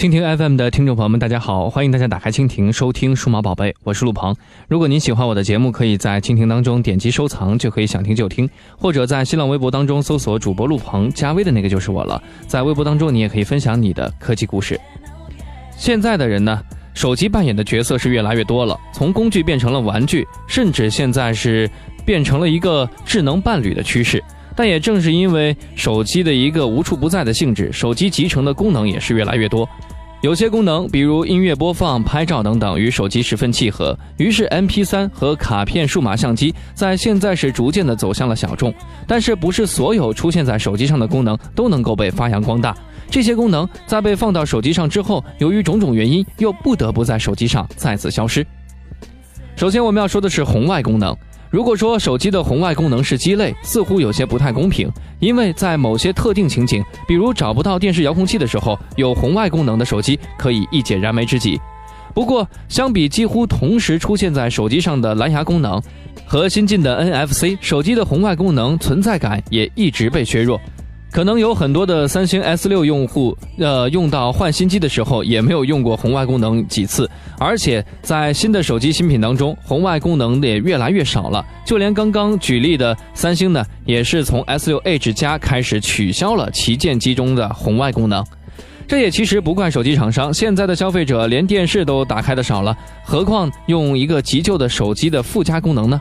蜻蜓 FM 的听众朋友们，大家好！欢迎大家打开蜻蜓收听《数码宝贝》，我是陆鹏。如果您喜欢我的节目，可以在蜻蜓当中点击收藏，就可以想听就听；或者在新浪微博当中搜索主播陆鹏，加微的那个就是我了。在微博当中，你也可以分享你的科技故事。现在的人呢，手机扮演的角色是越来越多了，从工具变成了玩具，甚至现在是变成了一个智能伴侣的趋势。但也正是因为手机的一个无处不在的性质，手机集成的功能也是越来越多。有些功能，比如音乐播放、拍照等等，与手机十分契合。于是，MP3 和卡片数码相机在现在是逐渐的走向了小众。但是，不是所有出现在手机上的功能都能够被发扬光大。这些功能在被放到手机上之后，由于种种原因，又不得不在手机上再次消失。首先，我们要说的是红外功能。如果说手机的红外功能是鸡肋，似乎有些不太公平，因为在某些特定情景，比如找不到电视遥控器的时候，有红外功能的手机可以一解燃眉之急。不过，相比几乎同时出现在手机上的蓝牙功能和新进的 NFC，手机的红外功能存在感也一直被削弱。可能有很多的三星 S 六用户，呃，用到换新机的时候也没有用过红外功能几次，而且在新的手机新品当中，红外功能也越来越少了。就连刚刚举例的三星呢，也是从 S 六 Edge 加开始取消了旗舰机中的红外功能。这也其实不怪手机厂商，现在的消费者连电视都打开的少了，何况用一个急救的手机的附加功能呢？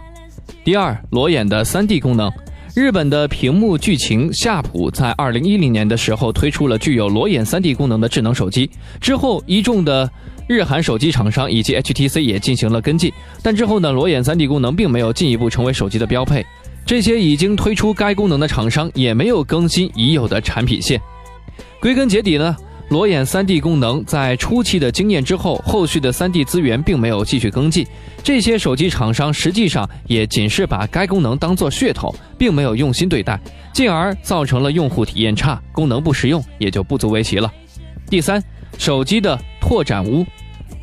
第二，裸眼的 3D 功能。日本的屏幕剧情夏普在二零一零年的时候推出了具有裸眼 3D 功能的智能手机，之后一众的日韩手机厂商以及 HTC 也进行了跟进，但之后呢，裸眼 3D 功能并没有进一步成为手机的标配，这些已经推出该功能的厂商也没有更新已有的产品线，归根结底呢。裸眼 3D 功能在初期的经验之后，后续的 3D 资源并没有继续跟进。这些手机厂商实际上也仅是把该功能当做噱头，并没有用心对待，进而造成了用户体验差，功能不实用，也就不足为奇了。第三，手机的拓展坞，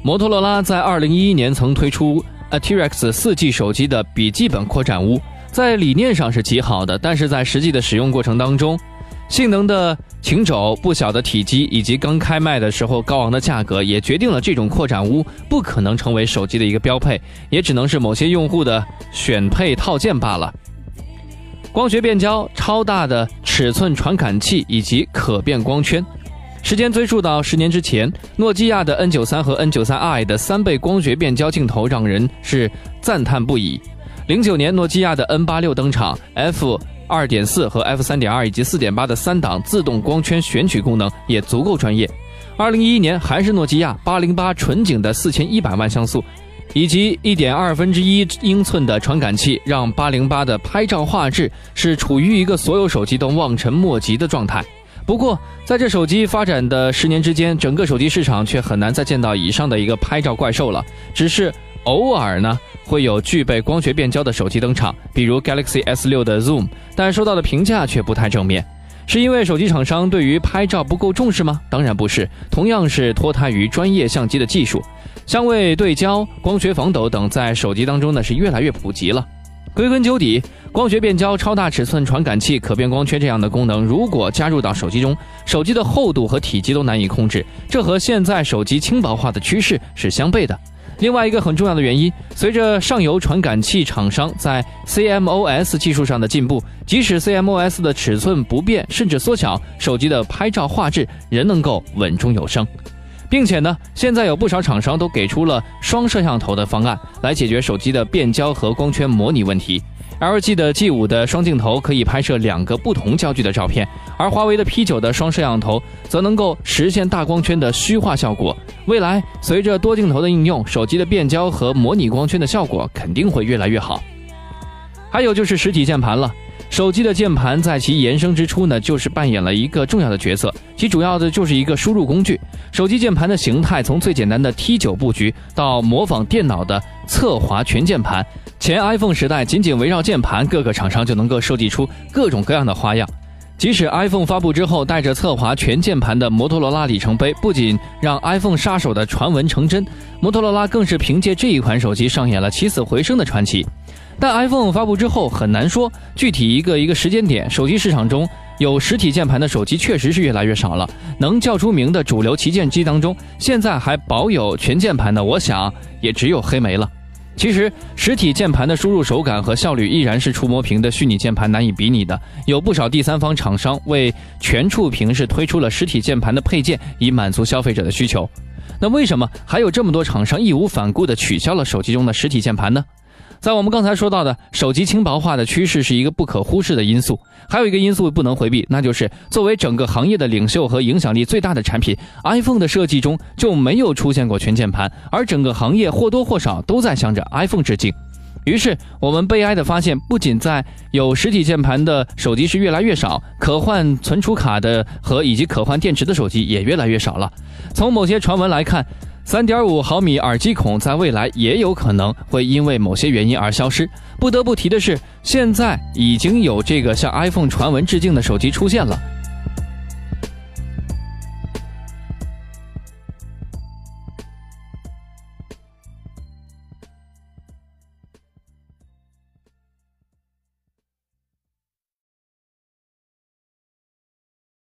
摩托罗拉在2011年曾推出 a t r e x 4G 手机的笔记本扩展坞，在理念上是极好的，但是在实际的使用过程当中。性能的琴肘、不小的体积以及刚开卖的时候高昂的价格，也决定了这种扩展坞不可能成为手机的一个标配，也只能是某些用户的选配套件罢了。光学变焦、超大的尺寸传感器以及可变光圈，时间追溯到十年之前，诺基亚的 N 九三和 N 九三 i 的三倍光学变焦镜头让人是赞叹不已。零九年，诺基亚的 N 八六登场，F。二点四和 F 三点二以及四点八的三档自动光圈选取功能也足够专业。二零一一年还是诺基亚八零八纯景的四千一百万像素，以及一点二分之一英寸的传感器，让八零八的拍照画质是处于一个所有手机都望尘莫及的状态。不过在这手机发展的十年之间，整个手机市场却很难再见到以上的一个拍照怪兽了，只是。偶尔呢，会有具备光学变焦的手机登场，比如 Galaxy S6 的 Zoom，但收到的评价却不太正面。是因为手机厂商对于拍照不够重视吗？当然不是，同样是脱胎于专业相机的技术，相位对焦、光学防抖等在手机当中呢是越来越普及了。归根究底，光学变焦、超大尺寸传感器、可变光圈这样的功能，如果加入到手机中，手机的厚度和体积都难以控制，这和现在手机轻薄化的趋势是相悖的。另外一个很重要的原因，随着上游传感器厂商在 CMOS 技术上的进步，即使 CMOS 的尺寸不变甚至缩小，手机的拍照画质仍能够稳中有升，并且呢，现在有不少厂商都给出了双摄像头的方案，来解决手机的变焦和光圈模拟问题。LG 的 G5 的双镜头可以拍摄两个不同焦距的照片，而华为的 P9 的双摄像头则能够实现大光圈的虚化效果。未来随着多镜头的应用，手机的变焦和模拟光圈的效果肯定会越来越好。还有就是实体键盘了。手机的键盘在其延伸之初呢，就是扮演了一个重要的角色，其主要的就是一个输入工具。手机键盘的形态从最简单的 T9 布局，到模仿电脑的侧滑全键盘。前 iPhone 时代，仅仅围绕键盘，各个厂商就能够设计出各种各样的花样。即使 iPhone 发布之后，带着侧滑全键盘的摩托罗拉里程碑，不仅让 iPhone 杀手的传闻成真，摩托罗拉更是凭借这一款手机上演了起死回生的传奇。但 iPhone 发布之后很难说具体一个一个时间点，手机市场中有实体键盘的手机确实是越来越少了。能叫出名的主流旗舰机当中，现在还保有全键盘的，我想也只有黑莓了。其实，实体键盘的输入手感和效率依然是触摸屏的虚拟键盘难以比拟的。有不少第三方厂商为全触屏式推出了实体键盘的配件，以满足消费者的需求。那为什么还有这么多厂商义无反顾地取消了手机中的实体键盘呢？在我们刚才说到的手机轻薄化的趋势是一个不可忽视的因素，还有一个因素不能回避，那就是作为整个行业的领袖和影响力最大的产品，iPhone 的设计中就没有出现过全键盘，而整个行业或多或少都在向着 iPhone 致敬。于是我们悲哀地发现，不仅在有实体键盘的手机是越来越少，可换存储卡的和以及可换电池的手机也越来越少了。从某些传闻来看。三点五毫米耳机孔在未来也有可能会因为某些原因而消失。不得不提的是，现在已经有这个向 iPhone 传闻致敬的手机出现了，